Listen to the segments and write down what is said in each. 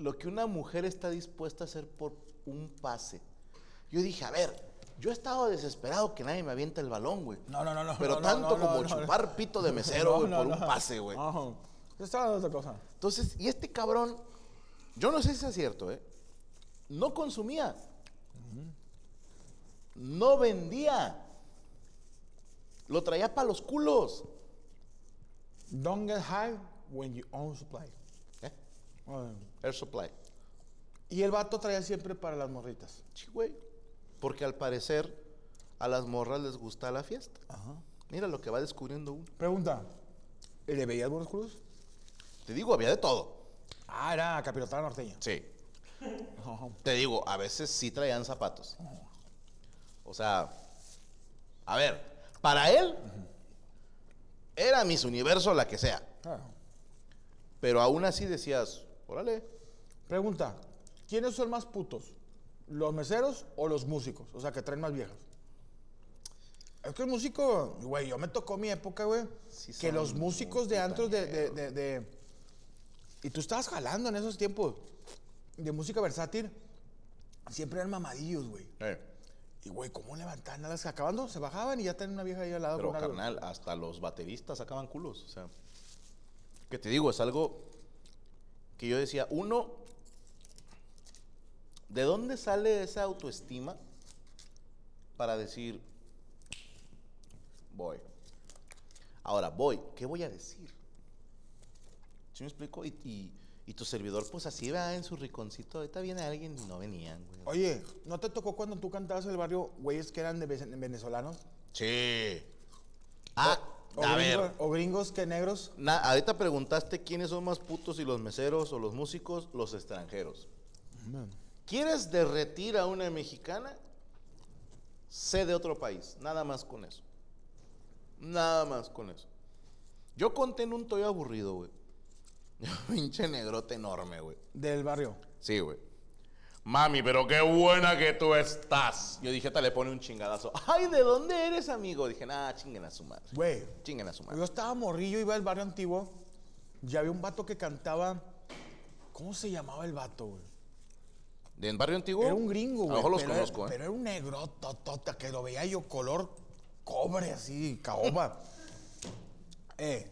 Lo que una mujer está dispuesta a hacer por un pase. Yo dije, a ver, yo he estado desesperado que nadie me avienta el balón, güey. No, no, no, no. Pero no, tanto no, como chupar pito de mesero, güey, por un pase, güey. Estaba otra cosa. Entonces, y este cabrón, yo no sé si es cierto, ¿eh? No consumía. No vendía. Lo traía para los culos. Don't get high when you own supply. ¿eh? Bueno, Air Supply. Y el vato traía siempre para las morritas. Sí, güey. Porque al parecer a las morras les gusta la fiesta. Mira lo que va descubriendo uno. Pregunta. ¿Le veías buenos culos? Te digo, había de todo. Ah, era capirotada norteña. Sí. Te digo, a veces sí traían zapatos. O sea, a ver, para él era Miss Universo la que sea. Pero aún así decías, órale. Pregunta. ¿Quiénes son más putos? ¿Los meseros o los músicos? O sea, que traen más viejas. Es que el músico, güey, yo me tocó mi época, güey, Sí que los músicos de antros de, de, de- de- Y tú estabas jalando en esos tiempos de música versátil. Siempre eran mamadillos, güey. Eh, Y, güey, ¿cómo levantaban? Nada, acabando, se bajaban y ya tenían una vieja ahí al lado. pero con algo. carnal, hasta los bateristas sacaban culos. O sea, que te digo, es algo que yo decía, uno, ¿de dónde sale esa autoestima para decir, voy? Ahora, voy, ¿qué voy a decir? ¿Sí me explico? Y, y- y tu servidor, pues así va en su riconcito. Ahorita viene alguien y no venían, güey. Oye, ¿no te tocó cuando tú cantabas en el barrio, güeyes que eran de ve- venezolanos? Sí. Ah, O, a gringos, ver. o gringos que negros. Na- ahorita preguntaste quiénes son más putos, si los meseros o los músicos, los extranjeros. ¿Quieres derretir a una mexicana? Sé de otro país, nada más con eso. Nada más con eso. Yo conté en un toyo aburrido, güey. Pinche negrote enorme, güey. Del barrio. Sí, güey. Mami, pero qué buena que tú estás. Yo dije, te le pone un chingadazo. Ay, ¿de dónde eres, amigo? Dije, nada, chinguen a su madre. Güey, Chinguen a su madre. yo estaba morrillo, iba al barrio antiguo y había un vato que cantaba. ¿Cómo se llamaba el vato, güey? ¿De en barrio antiguo? Era un gringo, A güey. mejor los pero conozco, era, ¿eh? Pero era un negro totota que lo veía yo color cobre así, caoba. eh,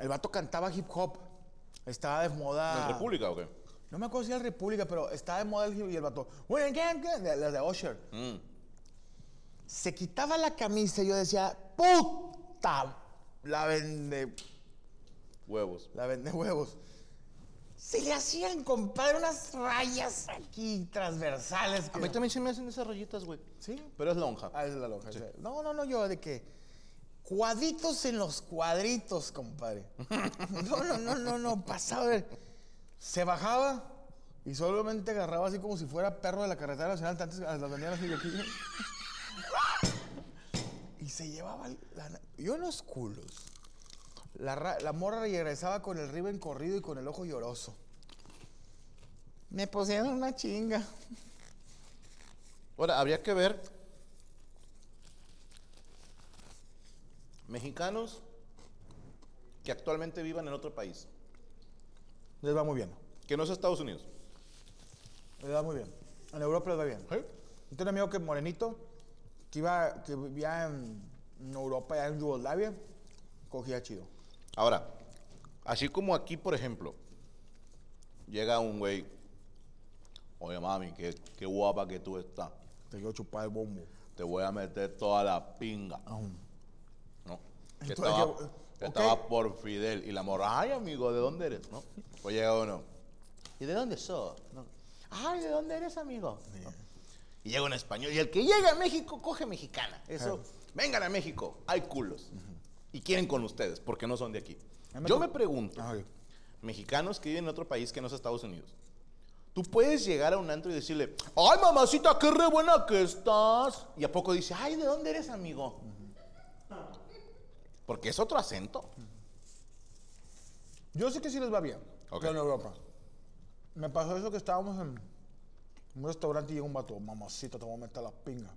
el vato cantaba hip hop. Estaba de moda. ¿En República o qué? No me acuerdo si era República, pero estaba de moda el hip y el vato. De- Las de Usher. Mm. Se quitaba la camisa y yo decía, ¡puta! La vende. Huevos. La vende huevos. Se le hacían, compadre, unas rayas aquí transversales. A que- mí también se me hacen esas rayitas, güey. ¿Sí? Pero es lonja. Ah, es la lonja. sí. No, no, no, yo de que cuadritos en los cuadritos, compadre. No, no, no, no, no, pasaba. de- Se bajaba y solamente agarraba así como si fuera perro de la carretera nacional, antes las vendían así de aquí. Y se llevaba la, yo en los culos. La, ra- la morra regresaba con el riben corrido y con el ojo lloroso. Me pusieron una chinga. Ahora, habría que ver mexicanos que actualmente vivan en otro país, Les va muy bien. que no es Estados Unidos. Les va muy bien. En Europa les va bien. Yo tengo un amigo que es morenito, que, iba, que vivía en, en Europa, ya en Yugoslavia, cogía chido. Ahora, así como aquí, por ejemplo, llega un güey, oye mami, qué, qué guapa que tú estás, Te quiero chupar el bombo. te voy a meter toda la pinga. ¿no? Que Entonces, estaba, que por Fidel. Y la morra, ay, amigo, ¿de dónde eres? ¿No? Pues llega uno. ¿Y de dónde sos? ¿No? Ay, ¿de dónde eres, amigo? ¿No? Y llega en español. Y el que llega a México, coge mexicana. Eso, vengan a México, hay culos. Y quieren con ustedes, porque no son de aquí. Yo me pregunto, Ajá. mexicanos que viven en otro país que no es Estados Unidos, tú puedes llegar a un antro y decirle, ay, mamacita, qué re buena que estás. Y a poco dice, ay, ¿de dónde eres, amigo? Porque es otro acento. Yo sé que sí les va bien. Ok. pero en Europa. Me pasó eso que estábamos en un restaurante y llegó un vato, mamacita, te voy a meter la pinga.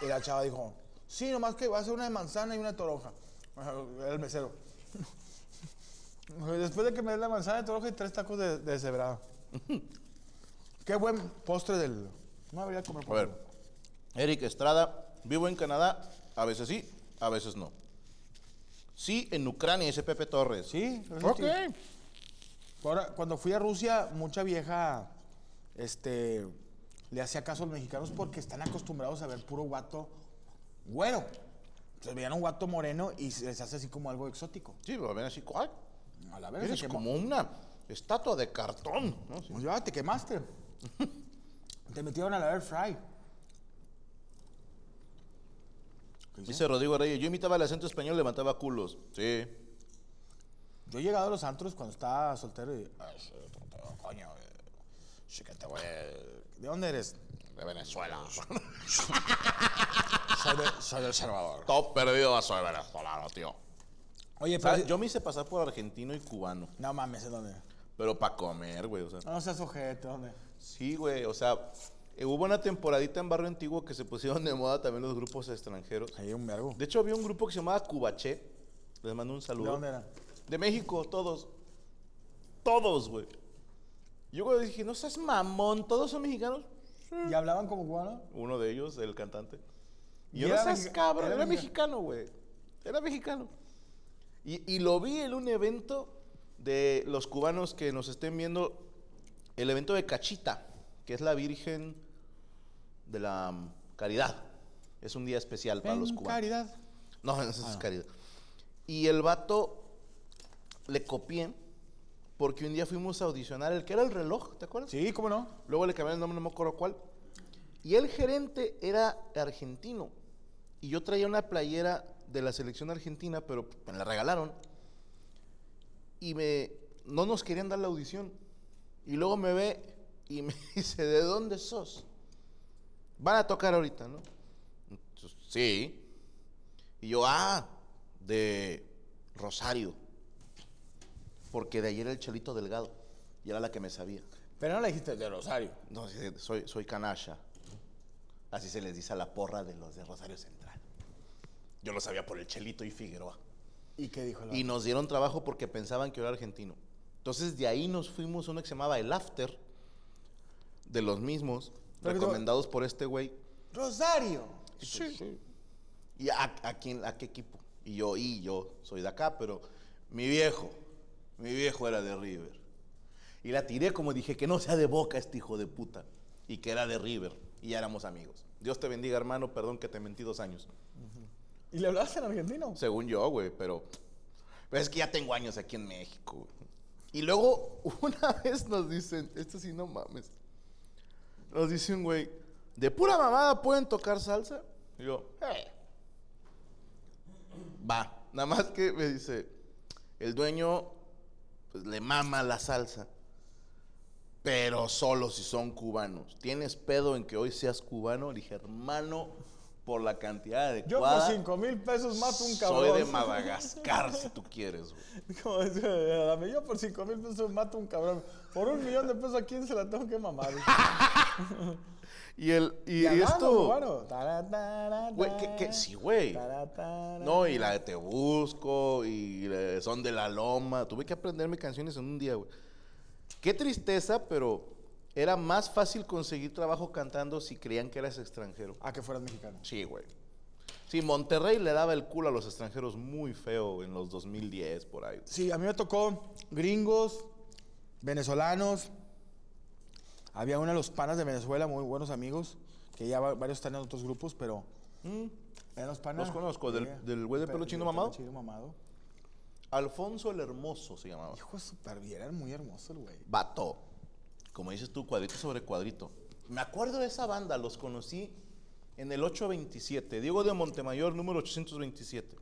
y la chava dijo, sí, nomás que va a ser una de manzana y una de toronja. Era el mesero. Después de que me dé la manzana de toronja y tres tacos de, de cebrada. Qué buen postre del... No debería comer A ver, Eric Estrada, vivo en Canadá, a veces sí, a veces no. Sí, en Ucrania, ese Pepe Torres. Sí, Ok. Ahora, cuando fui a Rusia, mucha vieja este, le hacía caso a los mexicanos porque están acostumbrados a ver puro guato güero. Entonces veían un guato moreno y se les hace así como algo exótico. Sí, pero ven así, ay, A la vez eres se como una estatua de cartón. ¿no? Sí. Pues ya, te quemaste. te metieron a la air fry. Dice Rodrigo Reyes, yo imitaba el acento español, levantaba culos. Sí. Yo he llegado a los antros cuando estaba soltero y... "Ay, sí, coño, sí que te voy a- ¿De dónde eres? De Venezuela. Soy de, soy del Salvador. Todo perdido soy venezolano, tío. Oye, pero... Yo me hice pasar por argentino y cubano. No mames, ¿en dónde? Pero para comer, güey, o sea. No seas ojete, ¿dónde? Sí, güey, o sea, eh, hubo una temporadita en Barrio Antiguo que se pusieron de moda también los grupos extranjeros. Ahí un vergo. De hecho, había un grupo que se llamaba Cubaché. Les mando un ¿De saludo. dónde era? De México, todos. Todos, güey. Yo güey, dije, no seas mamón, todos son mexicanos. ¿Y hablaban como cubano? Uno de ellos, el cantante. Y ¿Y yo, no seas cabrón, era era, mexica- mexicano, güey. Era mexicano. Y, y lo vi en un evento de los cubanos que nos estén viendo, el evento de Cachita, que es la Virgen de la mm, Caridad. Es un día especial para los cubanos. caridad. No, eso es caridad. Y el vato le copié porque un día fuimos a audicionar el que era el reloj, ¿te acuerdas? Sí, ¿cómo no? Luego le cambié el nombre, no me acuerdo cuál. Y el gerente era argentino. Y yo traía una playera de la selección argentina, pero me la regalaron. Y me, no nos querían dar la audición. Y luego me ve y me dice, ¿de dónde sos? Van a tocar ahorita, ¿no? Entonces, sí. Y yo, ah, de Rosario. Porque de ayer era el Chelito Delgado. Y era la que me sabía. Pero no le dijiste de Rosario. No, soy, soy canalla. Así se les dice a la porra de los de Rosario Central. Yo lo sabía por el Chelito y Figueroa. ¿Y qué dijo la Y nos dieron trabajo porque pensaban que yo era argentino. Entonces de ahí nos fuimos a uno que se llamaba El After, de los mismos, recomendados por este güey. Rosario. Sí. ¿Y a, a quién, a qué equipo? Y yo, y yo soy de acá, pero mi viejo, mi viejo era de River. Y la tiré como dije, que no sea de boca este hijo de puta. Y que era de River. Y ya éramos amigos. Dios te bendiga, hermano. Perdón que te mentí dos años. ¿Y le hablaste en argentino? Según yo, güey, pero, pero es que ya tengo años aquí en México. Y luego, una vez nos dicen, esto sí no mames. Nos dice un güey, ¿de pura mamada pueden tocar salsa? Y yo, "Eh". Va, nada más que me dice, el dueño pues, le mama la salsa, pero solo si son cubanos. ¿Tienes pedo en que hoy seas cubano? Le dije, hermano, por la cantidad Yo por adecuada. 5 mil pesos mato un cabrón. Soy de Madagascar, si tú quieres, güey. Como yo por 5 mil pesos mato un cabrón. Por un millón de pesos, ¿a quién se la tengo que mamar? Y, el, y, Y esto... bueno, Güey, tara, Sí, güey. No, y la de Te Busco, y Son de la Loma. Tuve que aprenderme canciones en un día, güey. Qué tristeza, pero era más fácil conseguir trabajo cantando si creían que eras extranjero. A que fueras mexicano. Sí, güey. Sí, Monterrey le daba el culo a los extranjeros muy feo en los 2010, por ahí. Sí, a mí me tocó gringos, venezolanos. Había uno de los panas de Venezuela, muy buenos amigos, que ya va- varios están en otros grupos, pero eran los panas. Los conozco, del- Sí, del güey de pelo chino pelo mamado. chino mamado. Alfonso el Hermoso se llamaba. Hijo de super bien, era muy hermoso el güey. Vato. Como dices tú, cuadrito sobre cuadrito. Me acuerdo de esa banda, los conocí en el 827. Diego de Montemayor, número 827.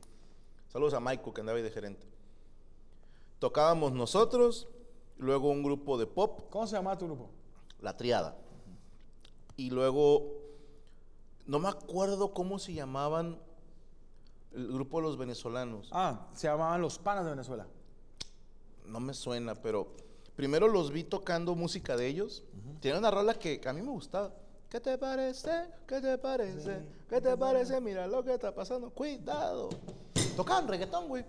Saludos a Maiko, que andaba ahí de gerente. Tocábamos nosotros, luego un grupo de pop, ¿Cómo se llamaba tu grupo? La Triada. Y luego, no me acuerdo cómo se llamaban el grupo de los venezolanos. Ah, se llamaban Los Panas de Venezuela. No me suena, pero primero los vi tocando música de ellos. Tiene una rola que a mí me gustaba. ¿Qué te parece? ¿Qué te parece? ¿Qué te parece? Mira lo que está pasando. Cuidado. Tocaban reggaetón, güey.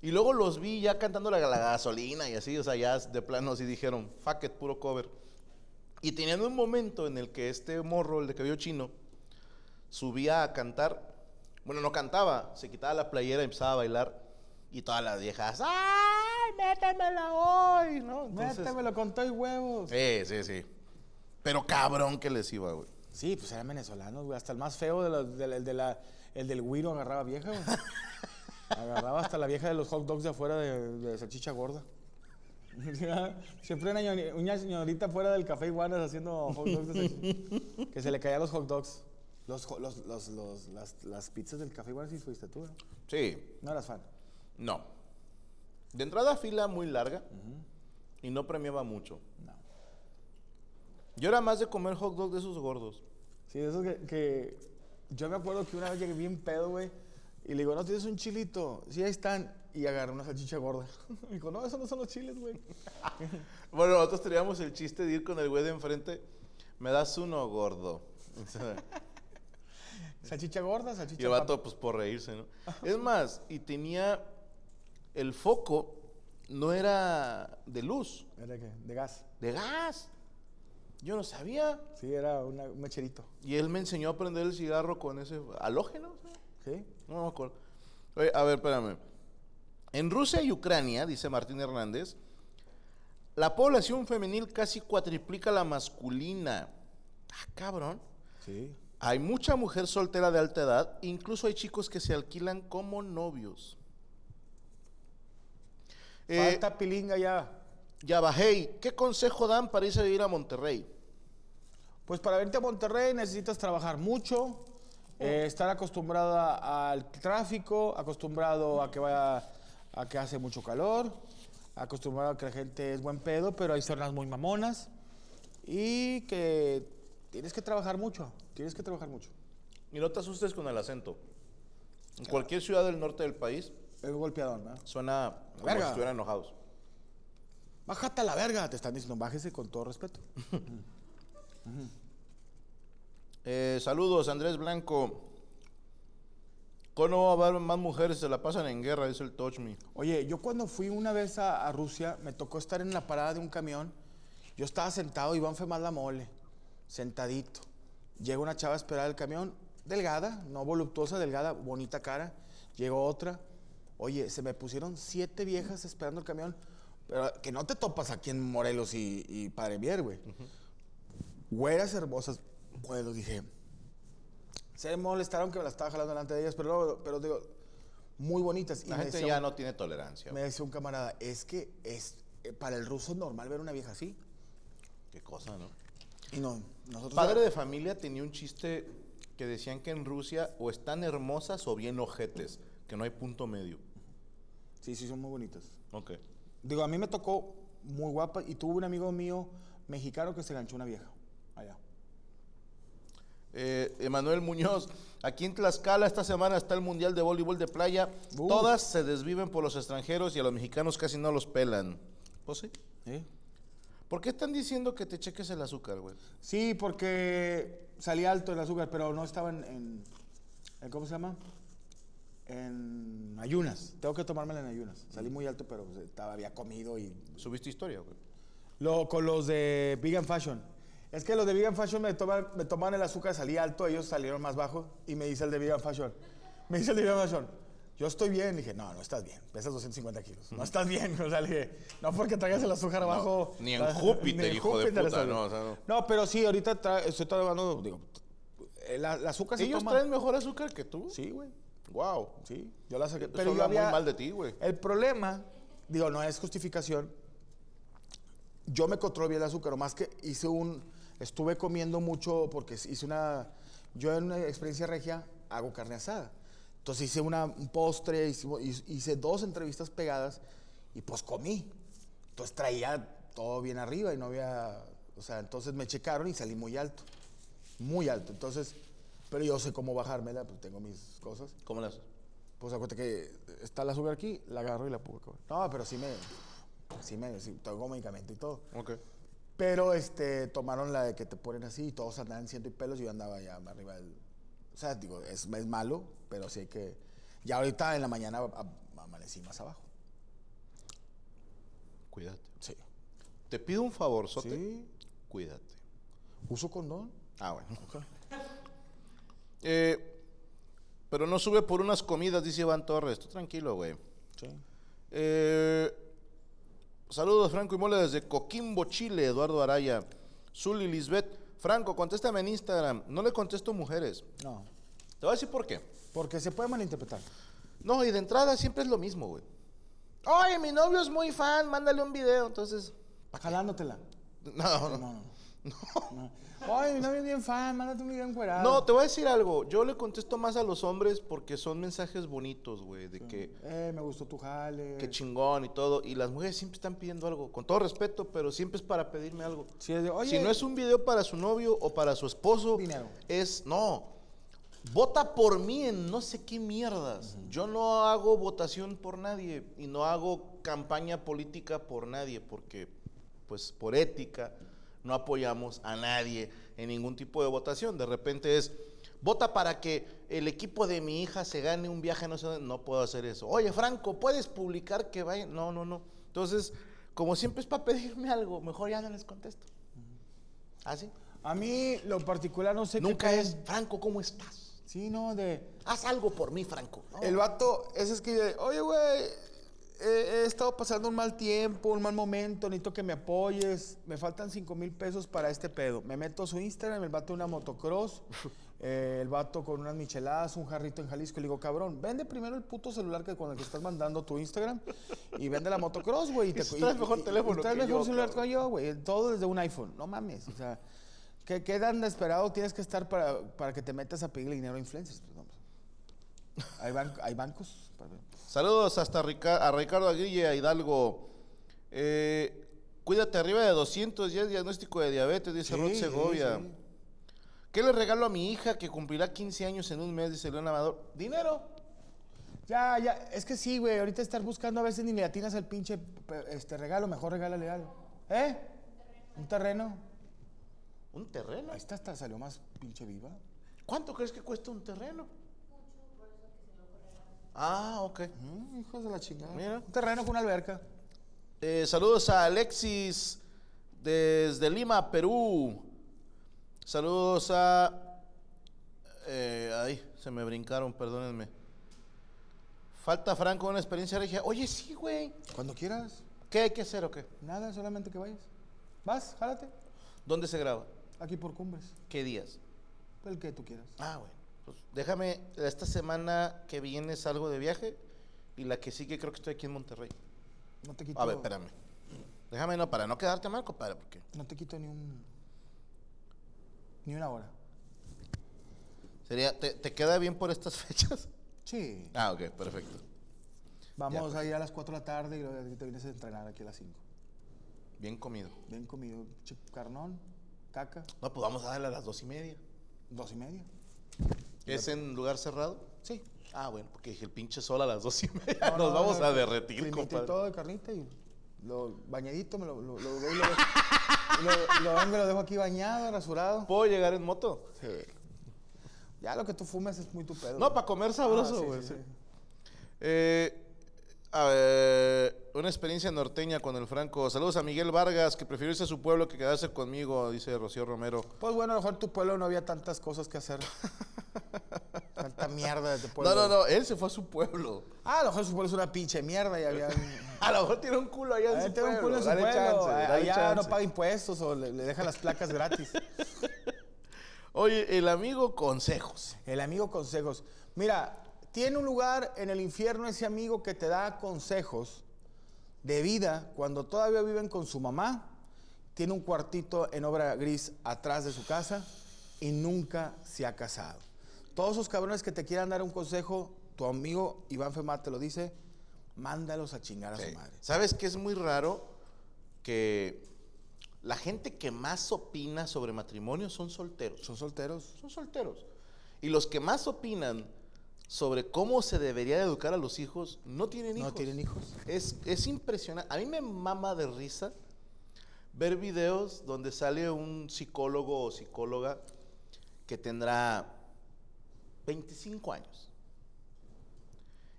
Y luego los vi ya cantando la, la gasolina y así, o sea, ya de plano así dijeron, fuck it, puro cover. Y tenían un momento en el que este morro, el de cabello chino, subía a cantar. Bueno, no cantaba, se quitaba la playera y empezaba a bailar. Y todas las viejas, ¡ay, métemela hoy! ¿no? Entonces, Métemelo con todo y huevos. Sí, sí, sí. Pero cabrón que les iba, güey. Sí, pues eran venezolanos, güey. Hasta el más feo, de los- del- el, de la, el del güiro agarraba vieja, güey. agarraba hasta la vieja de los hot dogs de afuera de, de salchicha gorda. Siempre una, ñori- una señorita fuera del café Iguanas haciendo hot dogs de salchicha. Que se le caían los hot dogs. Los, jo- los, los, los- las, las pizzas del café Iguanas sí fuiste tú, ¿no? Sí, No eras fan. No. De entrada fila muy larga y no premiaba mucho. No. Yo era más de comer hot dog de esos gordos. Sí, de esos que, que yo me acuerdo que una vez llegué bien pedo, güey, y le digo, ¿no tienes un chilito? Sí, ahí están. Y agarré una salchicha gorda. Me dijo, no, esos no son los chiles, güey. Bueno, nosotros teníamos el chiste de ir con el güey de enfrente. Me das uno gordo. Salchicha gorda, salchicha Y el vato, pues por reírse, ¿no? Es más, y tenía. El foco no era de luz. ¿Era qué? De gas. de gas. Yo no sabía. Sí, era una- un mecherito. Y él me enseñó a prender el cigarro con ese halógeno. ¿no? ¿Sí? No me acuerdo. Oye, a ver, espérame. En Rusia y Ucrania, dice Martín Hernández, la población femenil casi cuatriplica la masculina. Ah, cabrón. Sí. Hay mucha mujer soltera de alta edad, incluso hay chicos que se alquilan como novios. Eh, Falta pilinga ya. ya bajé. ¿Qué consejo dan para irse a vivir a Monterrey? Pues para irte a Monterrey necesitas trabajar mucho, eh, estar acostumbrado a- al tráfico, acostumbrado a que vaya, a que hace mucho calor, acostumbrado a que la gente es buen pedo, pero hay zonas muy mamonas y que tienes que trabajar mucho, tienes que trabajar mucho. Y no te asustes con el acento. En cualquier ciudad del norte del país Es golpeador, ¿no? suena como Verga. si estuvieran enojados. Bájate a la verga, te están diciendo, bájese con todo respeto. Eh, saludos, Andrés Blanco. ¿Cómo va a haber más mujeres? Se la pasan en guerra, dice el Touch Me. Oye, yo cuando fui una vez a, a Rusia, me tocó estar en la parada de un camión. Yo estaba sentado, iba a enfermar la mole, sentadito. Llega una chava a esperar el camión, delgada, no voluptuosa, delgada, bonita cara. Llegó otra. Oye, se me pusieron siete viejas esperando el camión, pero que no te topas aquí en Morelos y, y Padre Mier, güey. Güeras hermosas. Bueno, dije, se molestaron que me la estaba jalando delante de ellas, pero, luego- pero digo, muy bonitas. La gente decía ya no tiene tolerancia. me decía un camarada, es que es eh, para el ruso es normal ver una vieja así. Qué cosa, ¿no? Y no, nosotros... Padre de familia tenía un chiste que decían que en Rusia o están hermosas o bien ojetes, que no hay punto medio. Sí, sí, son muy bonitas. Ok. Digo, a mí me tocó muy guapa y tuve un amigo mío mexicano que se ganchó una vieja allá. Eh, Emanuel Muñoz, aquí en Tlaxcala esta semana está el Mundial de Voleibol de Playa. Todas se desviven por los extranjeros y a los mexicanos casi no los pelan. Pues sí. ¿Por qué están diciendo que te cheques el azúcar, güey? Sí, porque salía alto el azúcar, pero no estaba en, en- en- ¿cómo se llama? En ayunas. Tengo que tomármela en ayunas. Salí muy alto, pero pues, estaba, había comido y... Subiste historia, güey. Lo, con los de Vegan Fashion. Es que los de Vegan Fashion me toman, me toman el azúcar, salí alto, ellos salieron más bajo y me dice el de Vegan Fashion. Me dice el de Vegan Fashion. Yo estoy bien. Le dije, no, no estás bien. Pesas 250 kilos. No estás bien. O sea, le dije, no porque traigas el azúcar abajo. ni en Júpiter, ni en hijo de Júpiter puta, estás bien. no, o sea, no. No, pero sí, ahorita tra- estoy trabajando, digo, el azúcar se ¿Ellos toma. traen mejor azúcar que tú? Sí, güey. Wow. Sí, yo la saqué. Pero yo habla muy había, mal de ti, güey. El problema, digo, no es justificación. Yo me controlo bien el azúcar, más que hice un. Estuve comiendo mucho porque hice una. Yo en una experiencia regia hago carne asada. Entonces hice una, un postre, hice, hice dos entrevistas pegadas y pues comí. Entonces traía todo bien arriba y no había. O sea, entonces me checaron y salí muy alto. Muy alto. Entonces, pero yo sé cómo bajármela, pues tengo mis cosas. ¿Cómo haces? Pues acuérdate que está el azúcar aquí, la agarro y la pongo. acá. No, pero sí me. Sí me. Sí, tengo medicamento y todo. Ok. Pero este, tomaron la de que te ponen así y todos andaban ciento y pelos y yo andaba ya arriba del. O sea, digo, es, es malo, pero sí hay que. Ya ahorita en la mañana a- a- amanecí más abajo. Cuídate. Sí. Te pido un favor, Sote. Sí. Cuídate. ¿Uso condón? Ah, bueno. Eh, pero no sube por unas comidas, dice Iván Torres. Tú tranquilo, güey. Sí. Eh, saludos, Franco y Mole, desde Coquimbo, Chile, Eduardo Araya. Zuli Lisbeth. Franco, contéstame en Instagram. No le contesto mujeres. No. Te voy a decir por qué. Porque se puede malinterpretar. No, y de entrada siempre es lo mismo, güey. Oye, mi novio es muy fan, mándale un video. Entonces, Jalándotela. no, no. No, no. Ay, mi novio es bien fan, mándate un video encuerado. No, te voy a decir algo. Yo le contesto más a los hombres porque son mensajes bonitos, güey. De que, Eh, me gustó tu jale. que chingón y todo. Y las mujeres siempre están pidiendo algo. Con todo respeto, pero siempre es para pedirme algo. Sí, de, oye, si no es un video para su novio o para su esposo, Dinero. es no. Vota por mí en no sé qué mierdas. Yo no hago votación por nadie y no hago campaña política por nadie porque, pues, por ética no apoyamos a nadie en ningún tipo de votación. De repente es vota para que el equipo de mi hija se gane un viaje, no sé, dónde. no puedo hacer eso. Oye, Franco, ¿puedes publicar que vaya? No, no, no. Entonces, como siempre es para pedirme algo, mejor ya no les contesto. ¿Así? A mí, lo particular, no sé qué Nunca pedo. es, Franco, ¿cómo estás? Sí, no, de. Haz algo por mí, Franco. No. El vato, ese escribe, oye, güey, he, he estado pasando un mal tiempo, un mal momento, necesito que me apoyes, me faltan 5 mil pesos para este pedo. Me meto a su Instagram, el vato una motocross, eh, el vato con unas micheladas, un jarrito en Jalisco, le digo, cabrón, vende primero el puto celular que con el que estás mandando tu Instagram y vende la motocross, güey. y te- traes mejor teléfono traes mejor yo, celular cabrón. que yo, güey. Todo desde un iPhone, no mames, o sea... ¿Qué, qué tan desesperado tienes que estar para, para que te metas a pedirle dinero a influencers? Pues, vamos. ¿Hay, ban- hay bancos? Saludos hasta a Ricardo a Hidalgo. Eh, cuídate arriba de 200 días diagnóstico de diabetes, dice Sí, Ruth sí, Segovia. sí. ¿Qué le regalo a mi hija que cumplirá 15 años en un mes? Dice León Amador. ¿Dinero? Ya, ya, es que sí, güey, ahorita estar buscando a veces ni le atinas al pinche este regalo, mejor regálale algo. ¿Eh? ¿Un terreno? ¿Un terreno? Ahí está, hasta salió más pinche viva. ¿Cuánto crees que cuesta un terreno? Ah, ok. Mm, hijos de la chingada. Mira. Un terreno con una alberca. Eh, saludos a Alexis desde Lima, Perú. Saludos a... eh, ay, se me brincaron, perdónenme. Falta Franco una experiencia regia. Oye, sí, güey. Cuando quieras. ¿Qué hay que hacer o qué? Nada, solamente que vayas. Vas, jálate. ¿Dónde se graba? Aquí por cumbres. ¿Qué días? El que tú quieras. Ah, bueno. Pues déjame, esta semana que viene salgo de viaje y la que sigue creo que estoy aquí en Monterrey. No te quito. A ver, espérame. Déjame, no, para no quedarte mal, compadre, porque... No te quito ni un. Ni una hora. Sería, ¿te, te queda bien por estas fechas? Sí. Ah, ok, perfecto. Vamos Ya, a ir a las 4 de la tarde y luego te vienes a entrenar aquí a las 5. Bien comido. Bien comido. Carnón, caca. No, pues vamos a darle a las dos y media. Dos y media. ¿Es en lugar cerrado? Sí. Ah, bueno, porque dije, el pinche sol a las dos y media. No, Nos no, vamos no, a derretir, le invité compadre. todo de carnita y lo bañadito me lo, lo, lo, lo, lo, lo dejo aquí bañado, rasurado. ¿Puedo llegar en moto? Sí. Ya lo que tú fumes es muy tu pedo. No, para comer sabroso, Ah, güey. sí, sí. sí. Eh, a ver, una experiencia norteña con el Franco. Saludos a Miguel Vargas, que prefirió irse a su pueblo que quedarse conmigo, dice Rocío Romero. Pues bueno, a lo mejor en tu pueblo no había tantas cosas que hacer. Mierda de tu pueblo. No, no, no, él se fue a su pueblo. Ah, a lo mejor su pueblo es una pinche mierda y había... A lo mejor tiene un culo allá en Ahí su tiene un pueblo. culo en su Dale pueblo. chance, a- dale Allá no paga impuestos o le, le dejan las placas gratis. Oye, el amigo consejos. El amigo consejos. Mira, tiene un lugar en el infierno ese amigo que te da consejos de vida cuando todavía viven con su mamá. Tiene un cuartito en obra gris atrás de su casa y nunca se ha casado. Todos esos cabrones que te quieran dar un consejo, tu amigo Iván Femar te lo dice, mándalos a chingar a su madre. ¿Sabes qué es muy raro? Que la gente que más opina sobre matrimonio son solteros. ¿Son solteros? Son solteros. Y los que más opinan sobre cómo se debería de educar a los hijos no tienen No hijos. tienen hijos. Es, es impresionante. A mí me mama de risa ver videos donde sale un psicólogo o psicóloga que tendrá 25 años.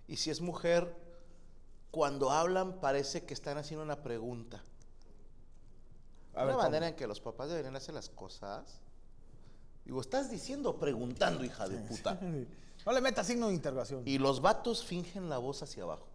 Y si es mujer, cuando hablan parece que están haciendo una pregunta. A Una ver, ¿cómo? manera en que los papás deberían hacer las cosas. Digo, estás diciendo preguntando, hija de puta. No le metas signo de interrogación. Y los vatos fingen la voz hacia abajo.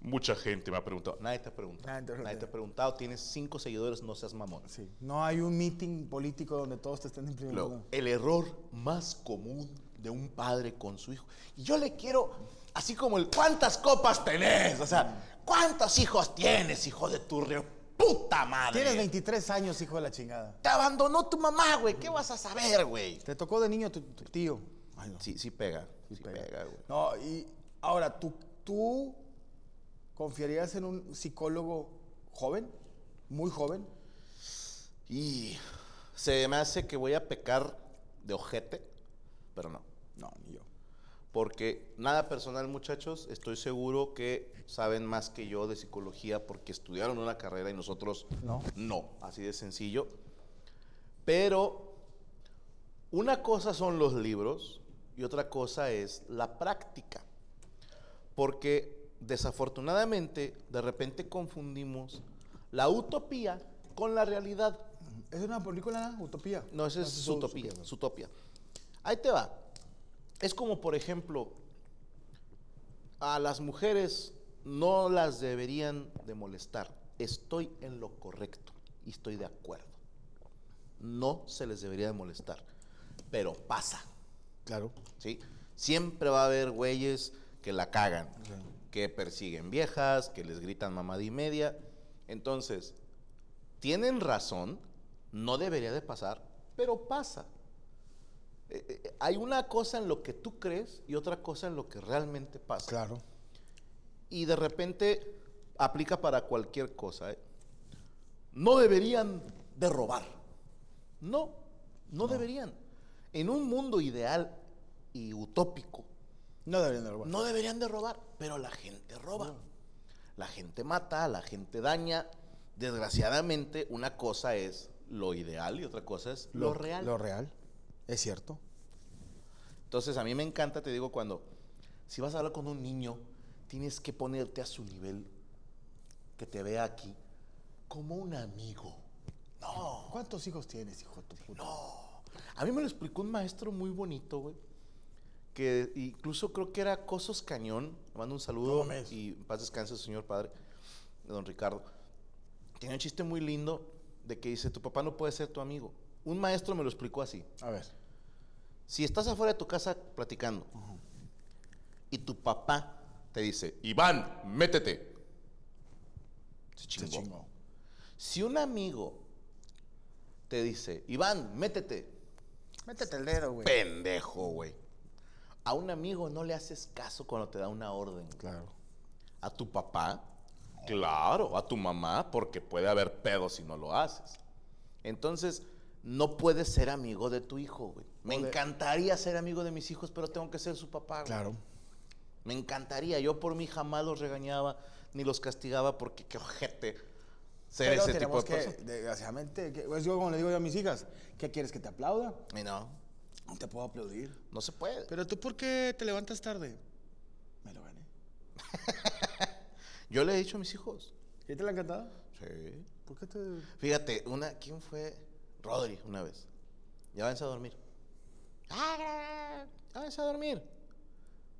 Mucha gente me ha preguntado. Nadie te ha preguntado. Nadie te ha Nadie te ha preguntado. Tienes cinco seguidores, no seas mamón. Sí. No hay un meeting político donde todos te estén imprimiendo. El error más común de un padre con su hijo. Y yo le quiero, así como el ¿cuántas copas tenés? O sea, ¿cuántos hijos tienes, hijo de tu re puta madre? Tienes 23 años, hijo de la chingada. Te abandonó tu mamá, güey. ¿Qué vas a saber, güey? Te tocó de niño tu, tu tío. Ay, no. Sí, sí pega. Sí, pega. pega, güey. No, y ahora, ¿tú, ¿tú confiarías en un psicólogo joven? Muy joven. Y se me hace que voy a pecar de ojete, pero no. Porque nada personal, muchachos, estoy seguro que saben más que yo de psicología porque estudiaron una carrera y nosotros No. No, así de sencillo. Pero una cosa son los libros y otra cosa es la práctica. Porque desafortunadamente de repente confundimos la utopía con la realidad. ¿Es una película. Utopía? No, esa es utopía, utopía. Ahí te va. Es como, por ejemplo, a las mujeres no las deberían de molestar. Estoy en lo correcto y estoy de acuerdo. No se les debería de molestar, pero pasa, Claro. ¿sí? Siempre va a haber güeyes que la cagan, que persiguen viejas, que les gritan mamada y media. Entonces, tienen razón, no debería de pasar, pero pasa. Eh, eh, hay una cosa en lo que tú crees y otra cosa en lo que realmente pasa. Claro. Y de repente aplica para cualquier cosa. ¿eh? No deberían de robar. No, no, deberían. En un mundo ideal y utópico, No deberían de robar. no deberían de robar, pero la gente roba. La gente mata, la gente daña. Desgraciadamente, una cosa es lo ideal y otra cosa es lo, real. Lo real. Es cierto. Entonces, a mí me encanta, te digo, cuando si vas a hablar con un niño, tienes que ponerte a su nivel, que te vea aquí, como un amigo. No, ¿Cuántos hijos tienes, hijo de tu puta? a mí me lo explicó un maestro muy bonito, güey. Que incluso creo que era Cosos Cañón. Le mando un saludo No y paz descanse, señor padre, de don Ricardo. Tiene un chiste muy lindo de que dice: Tu papá no puede ser tu amigo. Un maestro me lo explicó así. A ver. Si estás afuera de tu casa platicando y tu papá te dice, Iván, métete. Se Se chingó. chingó. Si un amigo te dice, Iván, métete, Métete el dedo, güey. pendejo, güey. A un amigo no le haces caso cuando te da una orden. Claro. A tu papá, claro. A tu mamá, porque puede haber pedo si no lo haces. Entonces, no puedes ser amigo de tu hijo, güey. Me encantaría ser amigo de mis hijos, pero tengo que ser su papá, güey. Claro. Me encantaría. Yo por mí jamás los regañaba ni los castigaba porque qué ojete ser Pero ese tipo de que, persona. desgraciadamente, que- pues yo como le digo yo a mis hijas, ¿qué quieres que te aplauda? Y no, No te puedo aplaudir. no se puede. Pero tú, ¿por qué te levantas tarde? Me lo gané. Yo le he dicho a mis hijos. ¿Qué te la encantada? Sí. ¿Por qué te.? Fíjate, una, ¿quién fue? Rodri, una vez. Ya váyanse a dormir. Ah, Ya váyanse a dormir.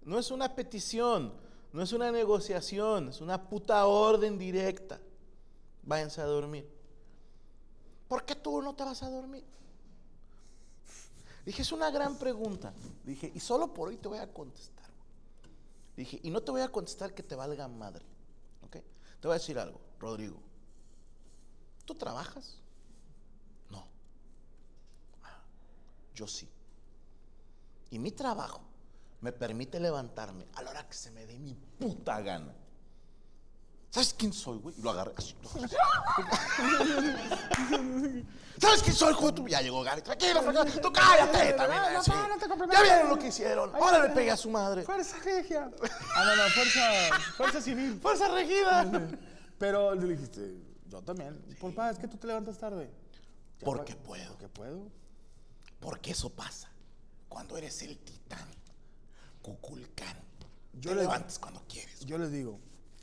No es una petición, no es una negociación, es una puta orden directa. Váyanse a dormir. ¿Por qué tú no te vas a dormir? Dije, es una gran pregunta. Dije, y solo por hoy te voy a contestar. Dije, y no te voy a contestar que te valga madre. ¿Ok? Te voy a decir algo, Rodrigo. ¿Tú trabajas? No. Ah, Yo sí. Y mi trabajo me permite levantarme a la hora que se me dé mi puta gana. ¿Sabes quién soy, güey? Y lo agarré así. ¿Sabes quién soy, tu? Ya llegó Gary. Tranquilo, tranquilo. Tú cállate también. no, no, no te compré Ya vieron lo que hicieron. Ahora le pegué a su madre. ¡Fuerza regia! Ah, no, no, fuerza, fuerza civil. Fuerza regida. Pero le dijiste, yo también. Papá, es que tú te levantas tarde. Porque puedo. Porque puedo. Porque eso pasa cuando eres el titán. Kukulkan. Yo Te le- levantas cuando quieres. Yo les digo,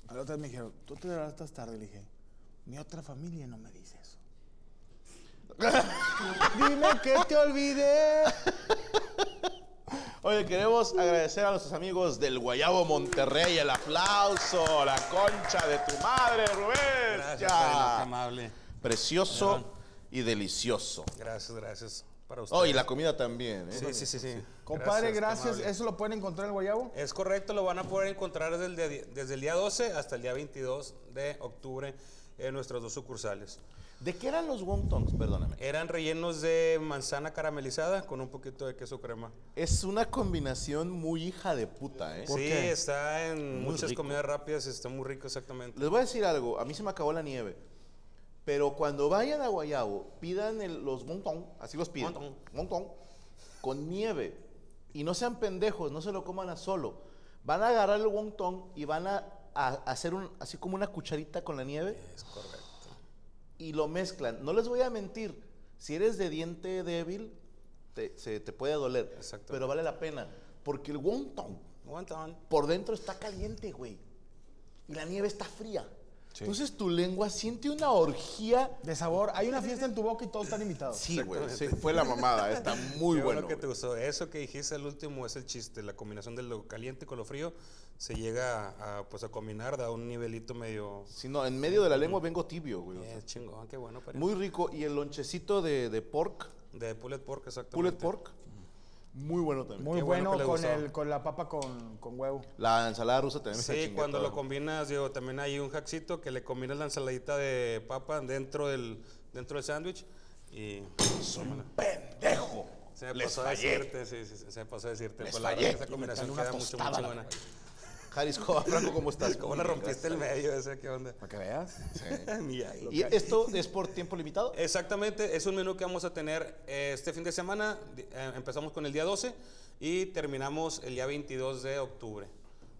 a la otra vez me dijeron, tú te levantas tarde. Le dije, mi otra familia no me dice eso. Dime que te olvidé. Oye, queremos agradecer a nuestros amigos del Guayabo Monterrey el aplauso, la concha de tu madre, Rubén. Gracias, amable. Precioso y delicioso. Gracias, gracias. Para usted. Oh, y la comida también. ¿eh? Sí, sí, sí, sí. Compadre, qué gracias. amable. ¿Eso lo pueden encontrar en el Guayabo? Es correcto, lo van a poder encontrar desde el, día, desde el día 12 hasta el día 22 de octubre en nuestras dos sucursales. ¿De qué eran los wontons? Perdóname. Eran rellenos de manzana caramelizada con un poquito de queso crema. Es una combinación muy hija de puta, ¿eh? Sí, está en Muy muchas rico. comidas rápidas, está muy rico exactamente. Les voy a decir algo, a mí se me acabó la nieve. Pero cuando vayan a Guayabo, pidan el- los wonton, así los piden. Wonton. Wonton, con nieve. Y no sean pendejos, no se lo coman a solo. Van a agarrar el wonton y van a, a hacer un, así como una cucharita con la nieve Es correcto. y lo mezclan. No les voy a mentir, si eres de diente débil, te, se te puede doler. Exactamente. Pero vale la pena, porque el wonton Wonton. por dentro está caliente, güey. Y la nieve está fría. Entonces tu lengua siente una orgía. De sabor. Hay una fiesta en tu boca y todos están invitados. Sí, güey. sí, fue la mamada. Está muy Qué bueno. que te gustó. Eso que dijiste al último es el chiste. La combinación de lo caliente con lo frío se llega a, pues, a combinar, da un nivelito medio... Si no, en medio de la lengua vengo tibio, güey. Eh, chingón, qué bueno. Muy rico. Y el lonchecito de, de pork, De pulled pork, exactamente. pulled pork, muy bueno también. Muy Qué bueno bueno, con, el, con la papa con, con huevo. La ensalada rusa también está Sí, chingada cuando lo combinas, digo, también hay un hackcito que le combinas la ensaladita de papa dentro del, dentro del sándwich y... ¡Pendejo! Se me Les pasó a fallé. decirte, sí, sí, se me pasó a decirte. Les Pues la verdad fallé. que esa combinación queda mucho, la chingona. Jalisco, Franco, ¿cómo estás? ¿Cómo la rompiste el medio ese? ¿Qué onda? Para que veas. Ahí. ¿Y esto es por tiempo limitado? Exactamente, es un menú que vamos a tener eh, este fin de semana. Eh, empezamos con el día 12 y terminamos el día 22 de octubre.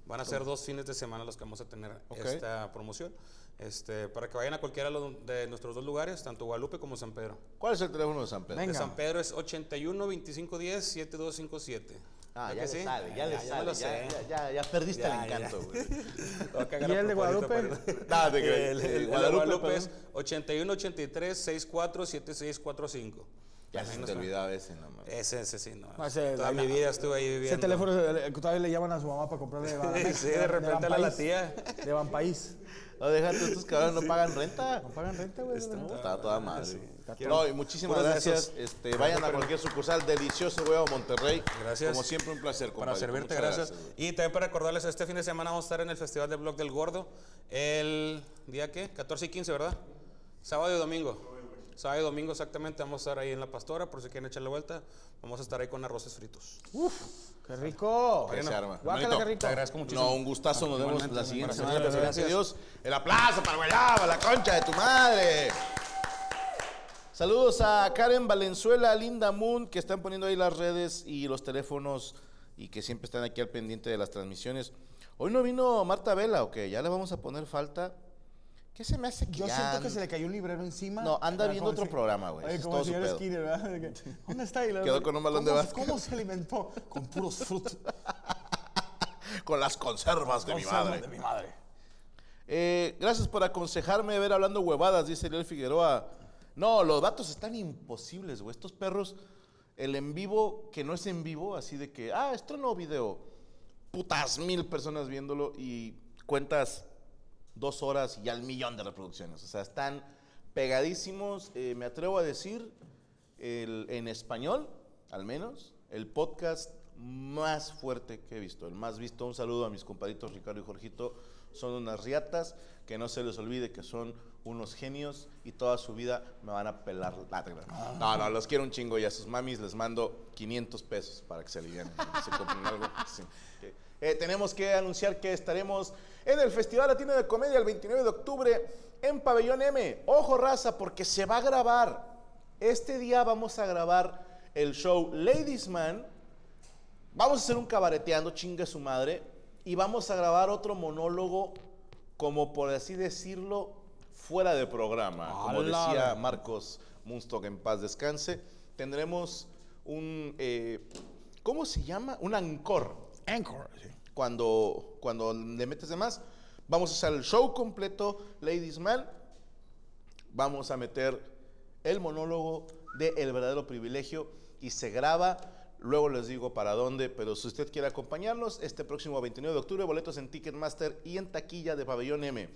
Van a ser dos fines de semana los que vamos a tener esta promoción. Este, para que vayan a cualquiera de nuestros dos lugares, tanto Guadalupe como San Pedro. ¿Cuál es el teléfono de San Pedro? Venga. De San Pedro es 81 25 10 7257. Ah, ¿A ya que le sí? sale, ya, le me sale. lo Ya, sé. ya, ya, ya perdiste Ya, el ya. encanto, güey. ¿Y el de Guadalupe? Nada, te creas. El, el- el de Guadalupe, Guadalupe es perdón. 81 83 64 7645. Ya se te olvidaba ese, no mames. Ese, ese sí, no. No, ese- Toda la- mi vida estuve ahí viviendo. Ese teléfono todavía le llaman a su mamá para comprarle de Banamex, Sí, de repente a la tía. De Banpaís. No, déjate, estos cabrones no pagan renta. No pagan renta, güey. No, está toda madre. No, y muchísimas gracias. Este, vayan a cualquier sucursal delicioso, güey, a Monterrey. Gracias. Como siempre, un placer, Para compadre. servirte, Muchas gracias. y también para recordarles, este fin de semana vamos a estar en el Festival del Blog del Gordo. El día qué? 14 y 15, ¿verdad? Sábado y domingo. Sábado y domingo exactamente vamos a estar ahí en La Pastora, por si quieren echarle vuelta. Vamos a estar ahí con arroces fritos. ¡Qué rico! Ahí se arma. Guácala, qué rico. Te agradezco muchísimo. No, un gustazo. Nos vemos la siguiente semana. Gracias. Gracias. Dios. El aplauso para Guayaba, la concha de tu madre. Saludos a Karen Valenzuela, Linda Moon, que están poniendo ahí las redes y los teléfonos y que siempre están aquí al pendiente de las transmisiones. Hoy no vino Marta Vela, ok, ya le vamos a poner falta. ¿Qué se me hace que Yo ya siento que se le cayó un librero encima. No, anda Era viendo como otro si- programa, güey. Oye, Ese es como todo el su señor pedo. Skinner, ¿verdad? De que, ¿Dónde está? Y luego, Quedó con un balón de ¿cómo- básquet. ¿Cómo se alimentó? Con puros frutos. Con las conservas de mi madre. De mi madre. Eh, gracias por aconsejarme ver hablando huevadas, dice Eliel Figueroa. No, los vatos están imposibles, güey. Estos perros, el en vivo, que no es en vivo, así de que, ah, esto no video. Putas mil personas viéndolo y cuentas dos horas y al millón de reproducciones. O sea, están pegadísimos. Eh, me atrevo a decir, en español, al menos, el podcast más fuerte que he visto, el más visto. Un saludo a mis compadritos Ricardo y Jorgito. Son unas riatas, que no se les olvide que son unos genios y toda su vida me van a pelar la No, no, los quiero un chingo y a sus mamis les mando 500 pesos para que se alivianen. Se compren algo. sí. Eh, tenemos que anunciar que estaremos en el Festival Latino de Comedia el 29 de octubre en Pabellón M. Ojo raza, porque se va a grabar. Este día vamos a grabar el show Ladies Man. Vamos a hacer un cabareteando, chingue su madre. Y vamos a grabar otro monólogo, como por así decirlo, fuera de programa. Como decía Marcos Munstock en paz descanse. Tendremos un. eh, ¿Cómo se llama? Un ancor Anchor. sí. Cuando, cuando le metes de más. Vamos a hacer el show completo, Ladies Man. Vamos a meter el monólogo de El verdadero privilegio y se graba. Luego les digo para dónde, pero si usted quiere acompañarnos, este próximo 29 de octubre, boletos en Ticketmaster y en taquilla de Pabellón M.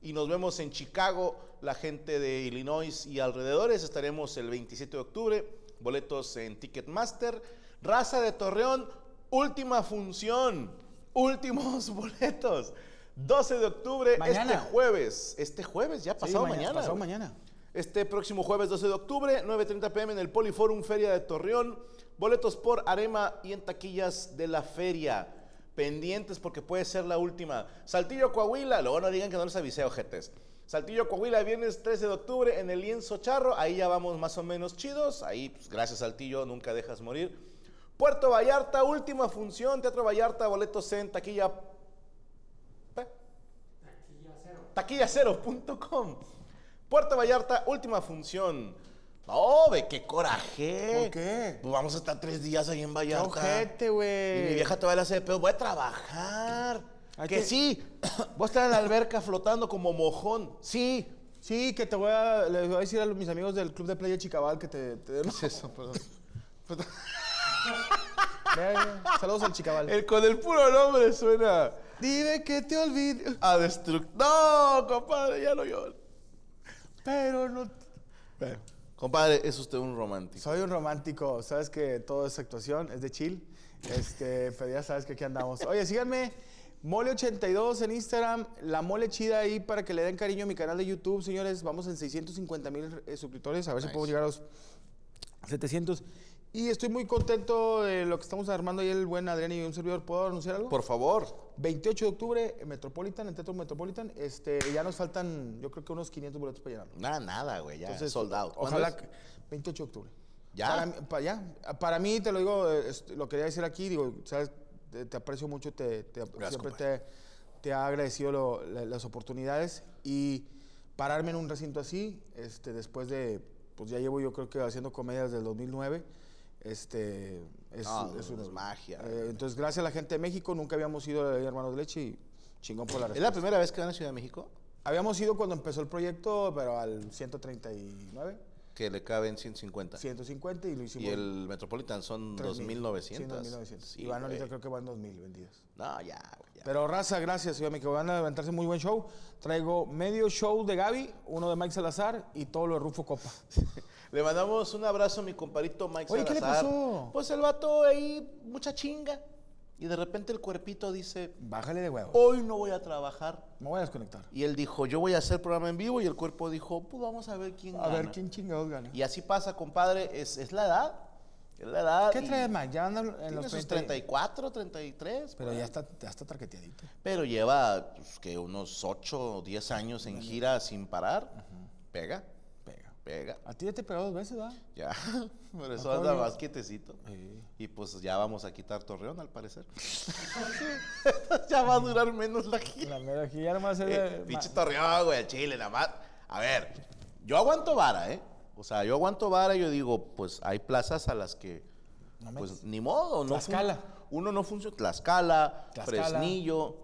Y nos vemos en Chicago, la gente de Illinois y alrededores. Estaremos el 27 de octubre, boletos en Ticketmaster. Raza de Torreón, última función, últimos boletos. 12 de octubre, Mañana. este jueves. Este jueves, ya Sí, pasado mañana, mañana. Pasado güey. mañana. Este próximo jueves 12 de octubre, 9.30 pm en el Poliforum Feria de Torreón. Boletos por Arema y en taquillas de la feria. Pendientes porque puede ser la última. Saltillo Coahuila, luego no digan que no les avisé, ojetes. Saltillo Coahuila, viernes 13 de octubre en el Lienzo Charro. Ahí ya vamos más o menos chidos. Ahí, pues, gracias Saltillo, nunca dejas morir. Puerto Vallarta, última función. Teatro Vallarta, boletos en taquilla. ¿Pe? Taquillacero.com. Puerto Vallarta, última función. No, ve qué coraje. ¿Por qué? Pues vamos a estar tres días ahí en Vallarta. ojete, güey. Y mi vieja todavía le hace de pedo. Voy a trabajar. Hay que que- sí. Voy a estar en la alberca flotando como mojón. Sí. Sí, que te voy a, les voy a decir a los- mis amigos del Club de Playa Chicabal que te, te den ¿Qué es eso? Perdón. Saludos al Chicabal. El, con el puro nombre suena Dime que te olvides, a destructor. No, compadre, ya no lloro. pero no... Bueno, compadre, es usted un romántico. Soy un romántico, sabes que toda esa actuación es de chill. Este, pero ya sabes que aquí andamos. Oye, síganme, Mole82 en Instagram, la mole chida ahí para que le den cariño a mi canal de YouTube, señores. Vamos en 650 mil suscriptores, a ver si podemos llegar a los 700. Y estoy muy contento de lo que estamos armando ahí el buen Adrián y un servidor. ¿Puedo anunciar algo? Por favor. 28 de octubre en Metropolitan, en Teatro Metropolitan. Este, ya nos faltan, yo creo que unos 500 boletos para llenarlo. Nada, nada, güey. Ya, Entonces, sold out. ¿Cuándo Ojalá es? que 28 de octubre. ¿Ya? Para, mí- pa- ya. Para mí, te lo digo, eh, est- lo quería decir aquí, digo, sabes, te, te aprecio mucho, te, te- siempre te, te ha agradecido lo- la- las oportunidades y pararme en un recinto así, este, después de, pues ya llevo yo creo que haciendo comedia desde el 2009, este, es, No, es no, una- es magia. eh, entonces, gracias a la gente de México, nunca habíamos ido a Hermanos de Leche y chingón por la ¿Es la respuesta. primera vez que van a Ciudad de México? Habíamos ido cuando empezó el proyecto, pero al 139. Que le caben 150. 150 y lo hicimos. Y el Metropolitan son 3,000. 2900. Sí, 2900. Sí, y van ahorita creo que van 2000 vendidas. No, ya, ya. Pero raza, gracias, Ciudad de México. Van a levantarse muy buen show. Traigo medio show de Gaby, uno de Mike Salazar y todo lo de Rufo Copa. Le mandamos un abrazo a mi compadrito Mike Oye, ¿qué le pasó? Pues el vato ahí, mucha chinga. Y de repente el cuerpito dice, Bájale de huevos. hoy no voy a trabajar. Me voy a desconectar. Y él dijo, yo voy a hacer programa en vivo. Y el cuerpo dijo, pues vamos a ver quién A ver quién chingados gana. Y así pasa, compadre. Es, es la edad. Es la edad. ¿Qué y trae Mike? Ya anda en los sus 30. 34, 33. Pero ya está, ya está tarqueteadito. Pero lleva pues, que unos 8 o 10 años en gira sin parar. Pega. Pega. A ti ya te pegó dos veces, ¿verdad? Ya. Por eso anda más quietecito. Y pues ya vamos a quitar Torreón, al parecer. ya va a durar menos la gira. La mera ya nomás es Eh, de- pinche ma- Torreón, güey, Chile, nada más. A ver, yo aguanto vara, ¿eh? O sea, yo aguanto vara y yo digo, pues hay plazas a las que, No pues metes. ni modo. No Tlaxcala. uno no funciona. Tlaxcala, Tlaxcala. Fresnillo.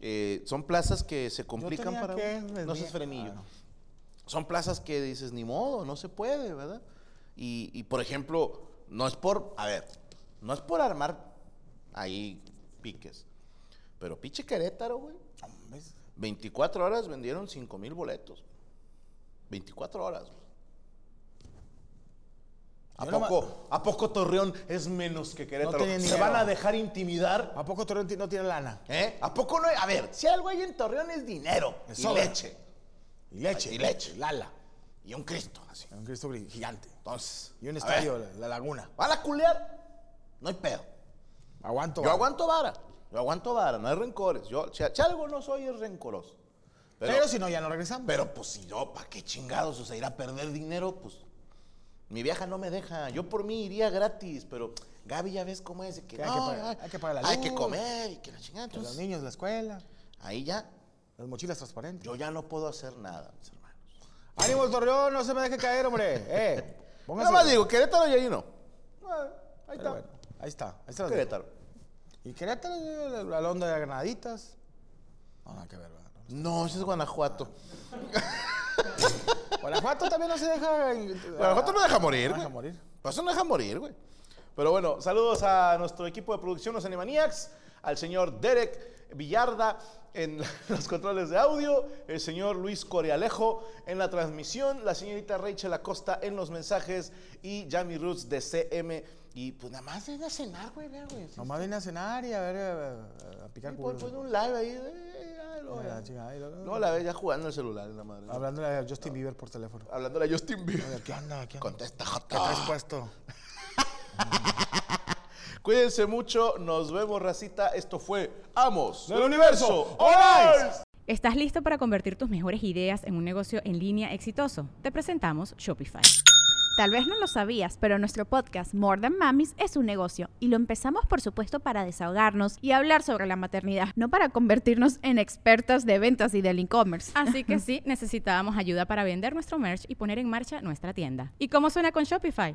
eh, son plazas que se complican para que uno. No seas frenillo. Ah, no. Son plazas que dices, ni modo, no se puede, ¿verdad? Y, y, por ejemplo, no es por, a ver, no es por armar ahí piques. Pero pinche Querétaro, güey. Hombre, 24 horas vendieron 5 mil boletos. 24 horas. güey. ¿A Yo nomás- poco, ¿A poco Torreón es menos que Querétaro? tienen ¿Se van a dejar intimidar? ¿A poco Torreón no tiene lana? ¿Eh? ¿A poco no hay? A ver, si algo hay en Torreón es dinero Le y leche. Y leche. Y leche. Lala. Y un Cristo, así. Un Cristo gigante. Entonces, Y un estadio, la, la laguna. ¿Van a culear? No hay pedo. Aguanto. Yo vara. aguanto vara. Yo aguanto vara, no hay rencores. Yo, si, si algo no soy, es rencoroso. Pero, si no, ya no regresamos. Pero pues si yo, ¿para qué chingados? O sea, ir a perder dinero, pues. Mi vieja no me deja. Yo por mí iría gratis, pero Gaby ya ves cómo es. que, hay que no, pagar- ay, hay que pagar la Hay que luz. comer y que la chingada. Los niños, la escuela, ahí ya, las mochilas transparentes. yo ya no puedo hacer nada, mis hermanos. ¡Ánimo, Torreón! No se me deje caer, hombre. Eh. Nada más digo, Querétaro y ahí no. Ah, Pero Ahí está. bueno, ahí está. Ahí está. Querétaro. Y Querétaro, eh, la, onda de Granaditas. No, nada que ver, ¿verdad? No, ese es Guanajuato. Guanajuato también no se deja. Guanajuato no deja morir, No deja morir. Pues eso no deja morir, güey. Pero bueno, saludos a nuestro equipo de producción, los Animaniacs, al señor Derek Villarda en los controles de audio, el señor Luis Corealejo en la transmisión, la señorita Rachel Acosta en los mensajes y Jamie Roots de CM. Y pues nada más ven a cenar, güey, vea, güey. Nomás viene a cenar y a ver, a, a- a picar culos. pon un live ahí. eh, ah, luego Ah, ya. chingada, y luego- No, la ves ya jugando el celular, la madre. Hablándole a Justin Bieber por teléfono. Hablando a Justin Bieber. ¿Qué onda? ¿Qué onda? Contesta, ¿Qué Jota. traes puesto? Cuídense mucho, nos vemos, racita. Esto fue Amos Del Universo. ¡All Eyes! ¿Estás listo para convertir tus mejores ideas en un negocio en línea exitoso? Te presentamos Shopify. Tal vez no lo sabías, pero nuestro podcast More Than Mamis es un negocio y lo empezamos por supuesto para desahogarnos y hablar sobre la maternidad, no para convertirnos en expertas de ventas y del e-commerce. Así que sí, necesitábamos ayuda para vender nuestro merch y poner en marcha nuestra tienda. ¿Y cómo suena con Shopify?